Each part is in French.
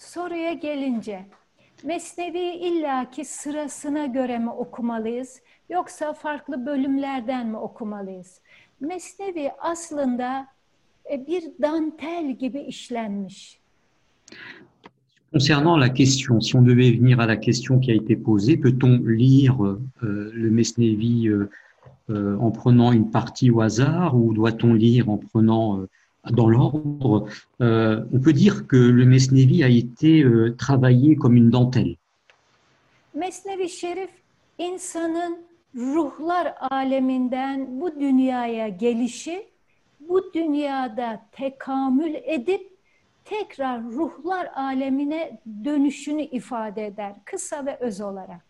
Soruya gelince, Mesnevi illaki sırasına göre mi okumalıyız yoksa farklı bölümlerden mi okumalıyız? Mesnevi aslında e, bir dantel gibi işlenmiş. Concernant la question, si on devait venir à la question qui a été posée, peut-on lire euh, le Mesnevi euh, euh, en prenant une partie au hasard ou doit-on lire en prenant euh, dans l'ordre Euh, On peut dire que le Mesnevi a été euh, travaillé comme une dentelle. Mesnevi Şerif insanın ruhlar aleminden bu dünyaya gelişi, bu dünyada tekamül edip tekrar ruhlar alemine dönüşünü ifade eder. Kısa ve öz olarak.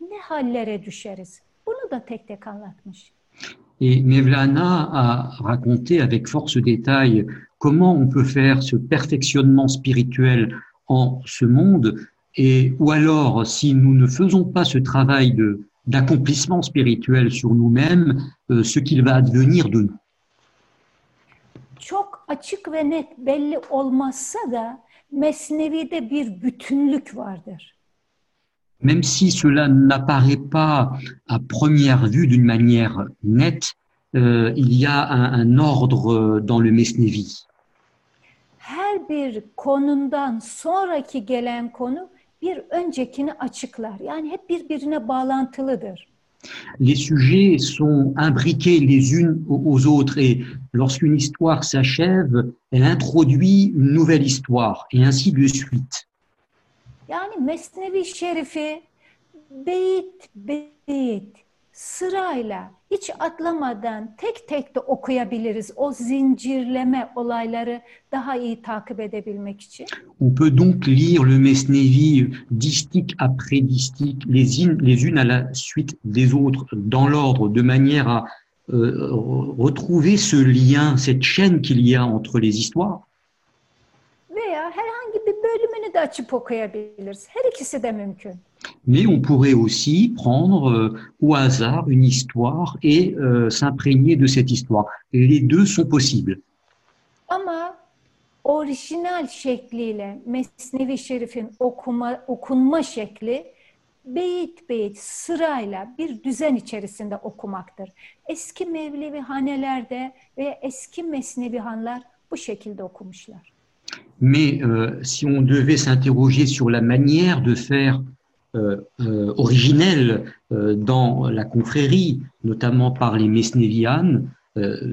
ne hallere düşeriz? Bunu da tek tek anlatmış. Et Mevlana a raconté avec force détail comment on peut faire ce perfectionnement spirituel en ce monde, et ou alors si nous ne faisons pas ce travail de d'accomplissement spirituel sur nous-mêmes, euh, ce qu'il va advenir de nous. Çok açık ve net belli olmazsa da Mesnevi'de bir bütünlük vardır. Même si cela n'apparaît pas à première vue d'une manière nette, euh, il y a un, un ordre dans le Mesnevi. her bir konundan sonraki gelen konu bir öncekini açıklar. Yani hep birbirine bağlantılıdır. les sujets sont imbriqués les unes aux autres et lorsqu'une histoire s'achève, elle introduit une nouvelle histoire et ainsi de suite. Yani Mesnevi Şerifi beyit beyit sırayla hiç atlamadan tek tek de okuyabiliriz. O zincirleme olayları daha iyi takip edebilmek için. On peut donc lire le Mesnevi distique après distique, les, in- les unes à la suite des autres, dans l'ordre, de manière à euh, retrouver ce lien, cette chaîne qu'il y a entre les histoires. Veya herhangi bir bölümünü de açıp okuyabiliriz. Her ikisi de mümkün. Mais on pourrait aussi prendre euh, au hasard une histoire et euh, s'imprégner de cette histoire. Les deux sont possibles. Ama orijinal şekliyle Mesnevi Şerif'in okuma, okunma şekli beyit beyit sırayla bir düzen içerisinde okumaktır. Eski Mevlevi hanelerde ve eski Mesnevi hanlar bu şekilde okumuşlar. Mais euh, si on devait s'interroger sur la manière de faire euh, euh, originelle dans la confrérie, notamment par les Mesnévianes,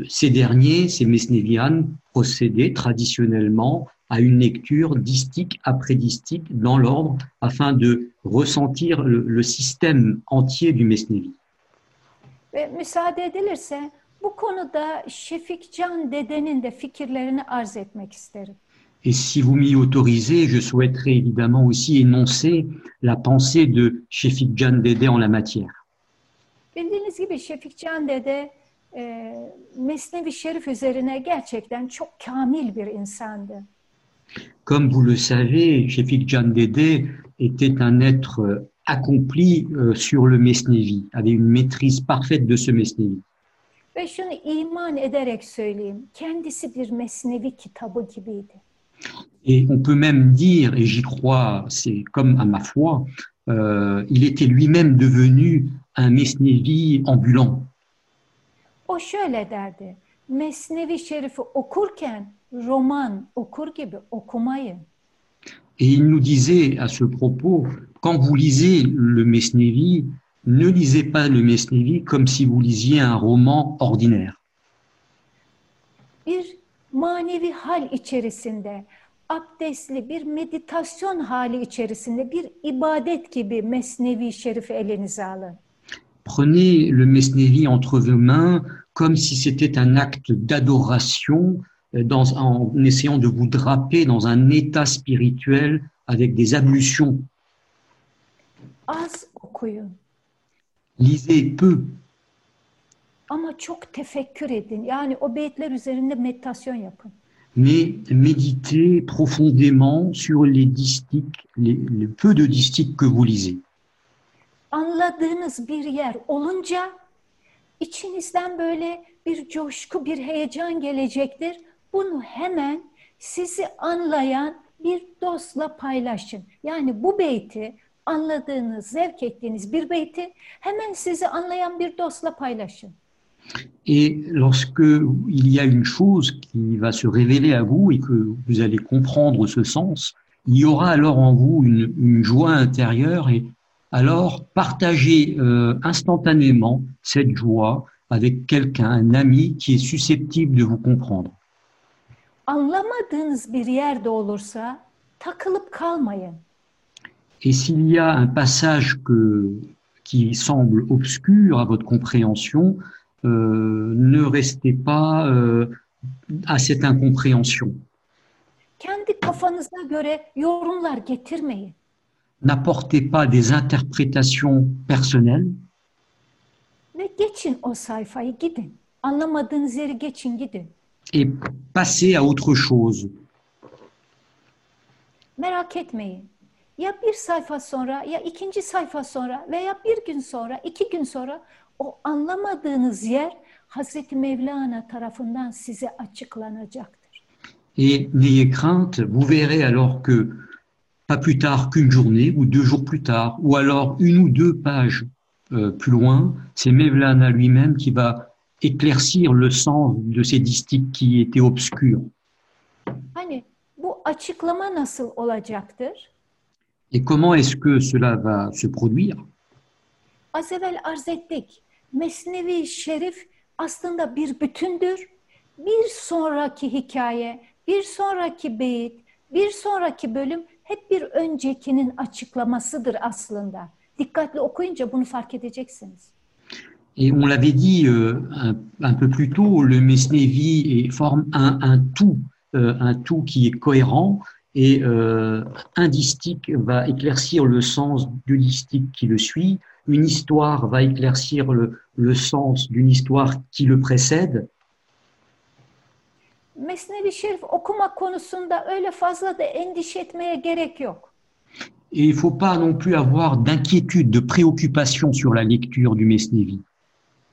ces derniers, ces Mesnévianes, procédaient traditionnellement à une lecture distique après distique dans l'ordre afin de ressentir le, système entier du Mesnévi. Ve müsaade edilirse bu konuda Şefik Can dedenin de fikirlerini arz etmek isterim. Et si vous m'y autorisez, je souhaiterais évidemment aussi énoncer la pensée de Shefik Jan Dede en la matière. Bildiğiniz gibi Şefik Can dede e, Mesnevi Şerif üzerine gerçekten çok kamil bir insandı. Comme vous le savez, Shefik Jan Dede était un être euh, accompli euh, sur le Mesnevi, avait une maîtrise parfaite de ce Mesnevi. Ve şunu iman ederek söyleyeyim, kendisi bir Mesnevi kitabı gibiydi. Et on peut même dire, et j'y crois, c'est comme à ma foi, euh, il était lui-même devenu un Mesnevi ambulant. O şöyle derdi, Mesnevi Şerif'i okurken roman okur gibi okumayın. Et il nous disait à ce propos, quand vous lisez le Mesnevi, ne lisez pas le Mesnevi comme si vous lisiez un roman ordinaire. Bir manevi hal içerisinde, abdestli bir meditasyon hali içerisinde bir ibadet gibi Mesnevi Şerif'i elinize alın. Prenez le Mesnevi entre vos mains comme si c'était un acte d'adoration euh, dans- en essayant de vous draper dans un état spirituel avec des ablutions. Az okuyun Lisez peu, ama çok tefekkür edin. Yani o beyitler üzerinde meditasyon yapın. Mais méditez profondément sur les distiques, les, les peu de distiques que vous lisez. Anladığınız bir yer olunca içinizden böyle bir coşku, bir heyecan gelecektir. Bunu hemen sizi anlayan bir dostla paylaşın. Yani bu beyti anladığınız, zevk ettiğiniz bir beyti hemen sizi anlayan bir dostla paylaşın. Et lorsque il y a une chose qui va se révéler à vous et que vous allez comprendre ce sens, il y aura alors en vous une, une joie intérieure et alors partagez euh, instantanément cette joie avec quelqu'un, un ami qui est susceptible de vous comprendre. Anlamadığınız bir yerde olursa takılıp kalmayın. Et s'il y a un passage que, qui semble obscur à votre compréhension, ne restez pas euh, à cette incompréhension. Kendi kafanıza göre yorumlar getirmeyin. N'apportez pas des interprétations personnelles, Ve geçin o sayfayı gidin. Anlamadığınız yeri geçin gidin. et passez à autre chose. Merak etmeyin. Ya bir sayfa sonra ya ikinci sayfa sonra veya bir gün sonra iki gün sonra o anlamadığınız yer Hazreti Mevlana tarafından size açıklanacaktır. Et n'ayez crainte, vous verrez alors que pas plus tard qu'une journée ou deux jours plus tard, ou alors une ou deux pages euh, plus loin, c'est Mevlana lui-même qui va éclaircir le sens de ces distiques qui étaient obscurs. Hani bu açıklama nasıl olacaktır? Et comment est-ce que cela va se produire? Az evvel arz ettik. Mesnevi Şerif aslında bir bütündür. Bir sonraki hikaye, bir sonraki beyit, bir sonraki bölüm hep bir öncekinin açıklamasıdır aslında. Dikkatli okuyunca bunu fark edeceksiniz. Et on l'avait dit euh, un, un peu plus tôt, le Mesnevi forme un, un tout, euh, un tout qui est cohérent, et euh, un distique va éclaircir le sens du distique qui le suit, une histoire va éclaircir le, le sens d'une histoire qui le précède, Mesnevi Şerif okumak konusunda öyle fazla da endişe etmeye gerek yok. et il ne faut pas non plus avoir d'inquiétude, de préoccupation sur la lecture du Mesnevi.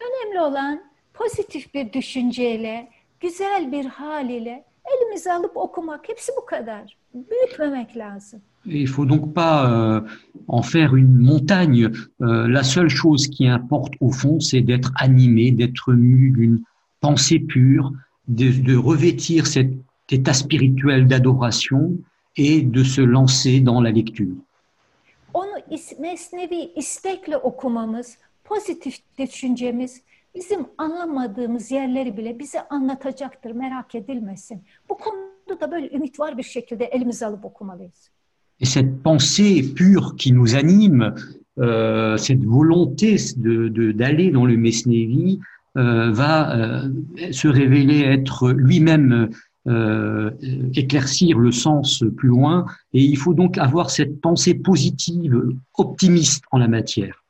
Önemli olan pozitif bir düşünceyle, güzel bir hal ile elimize alıp okumak. Hepsi bu kadar. Büyütmemek lazım. Il faut donc pas euh, en faire une montagne. Euh, la seule chose qui importe au fond, c'est d'être animé, d'être mu d'une pensée pure, de, de revêtir cet état spirituel d'adoration et de se lancer dans la lecture. Onu is- mesnevi istekle okumamız, pozitif düşüncemiz bizim anlamadığımız yerleri bile bize anlatacaktır. Merak edilmesin. Bu konuda da böyle ümit var bir şekilde elimize alıp okumalıyız. Et cette pensée pure qui nous anime, euh, cette volonté de- d'aller dans le Mesnevi, euh, va euh, se révéler être lui-même éclaircir le sens plus loin. Et il faut donc avoir cette pensée positive, optimiste en la matière.